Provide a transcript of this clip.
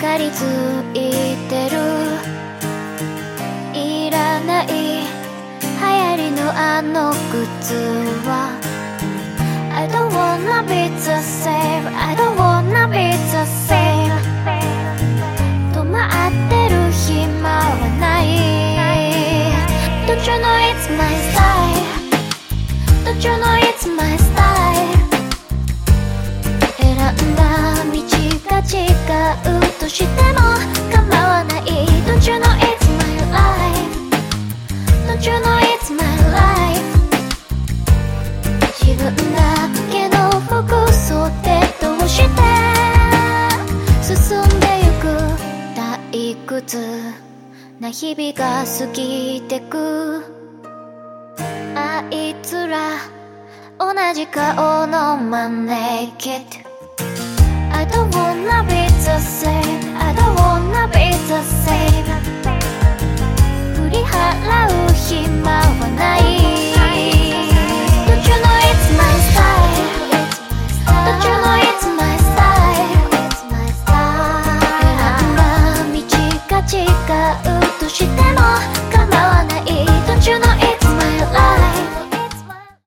かりついてるいらない流行りのあの靴は I don't wanna be the same I don't wanna be the same 止まってる暇はない Don't you know it's my style Don't you know it's my style 違うとしても構わない Don't you know it's my lifeDon't you know it's my life 自分だけのフォーどうして進んでゆく退屈な日々が過ぎてくあいつら同じ顔のマネキッド I don't うとしても